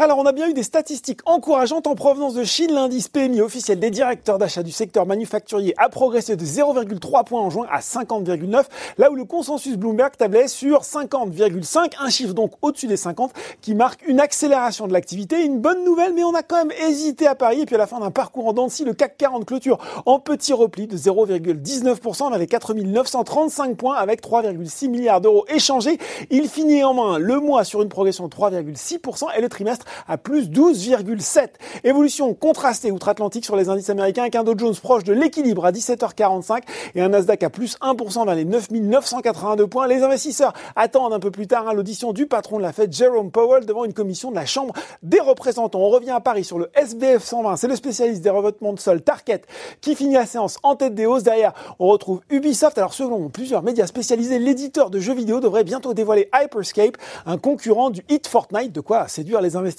Alors, on a bien eu des statistiques encourageantes en provenance de Chine. L'indice PMI officiel des directeurs d'achat du secteur manufacturier a progressé de 0,3 points en juin à 50,9, là où le consensus Bloomberg tablait sur 50,5, un chiffre donc au-dessus des 50 qui marque une accélération de l'activité. Une bonne nouvelle, mais on a quand même hésité à parier. Et puis à la fin d'un parcours en dents le CAC 40 clôture en petit repli de 0,19%. On avait 4935 points avec 3,6 milliards d'euros échangés. Il finit en main le mois sur une progression de 3,6% et le trimestre à plus 12,7. Évolution contrastée outre-Atlantique sur les indices américains avec un Dow Jones proche de l'équilibre à 17h45 et un Nasdaq à plus 1% dans les 9982 points. Les investisseurs attendent un peu plus tard hein, l'audition du patron de la Fed, Jerome Powell, devant une commission de la Chambre des représentants. On revient à Paris sur le SBF 120. C'est le spécialiste des revêtements de sol Target qui finit la séance en tête des hausses. Derrière, on retrouve Ubisoft. Alors selon plusieurs médias spécialisés, l'éditeur de jeux vidéo devrait bientôt dévoiler Hyperscape, un concurrent du hit Fortnite, de quoi séduire les investisseurs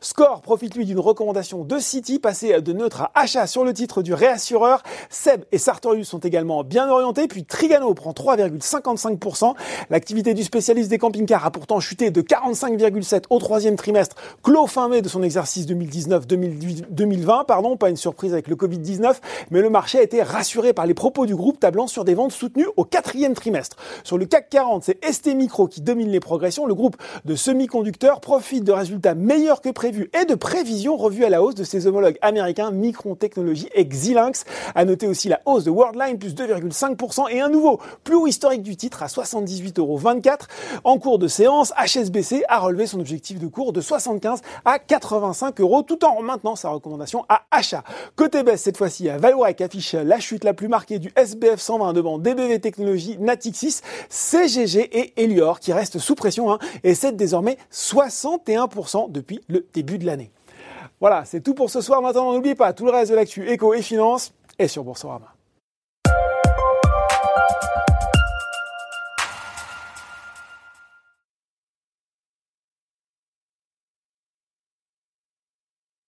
Score profite lui d'une recommandation de City, passé de neutre à achat sur le titre du réassureur. Seb et Sartorius sont également bien orientés, puis Trigano prend 3,55%. L'activité du spécialiste des camping-cars a pourtant chuté de 45,7 au troisième trimestre, clos fin mai de son exercice 2019-2020, pardon, pas une surprise avec le Covid-19, mais le marché a été rassuré par les propos du groupe tablant sur des ventes soutenues au quatrième trimestre. Sur le CAC 40, c'est ST Micro qui domine les progressions. Le groupe de semi-conducteurs profite de résultats meilleur que prévu et de prévisions revues à la hausse de ses homologues américains Micron Technology et Xilinx. À noter aussi la hausse de Worldline plus 2,5% et un nouveau plus haut historique du titre à 78,24 euros. En cours de séance, HSBC a relevé son objectif de cours de 75 à 85 euros tout en maintenant sa recommandation à achat. Côté baisse, cette fois-ci, Vallourec affiche la chute la plus marquée du SBF 120 devant DBV Technologies, Natixis, CGG et Elior qui restent sous pression hein, et cèdent désormais 61% de depuis le début de l'année. Voilà, c'est tout pour ce soir. Maintenant, n'oubliez pas, tout le reste de l'actu éco et finance est sur Boursorama.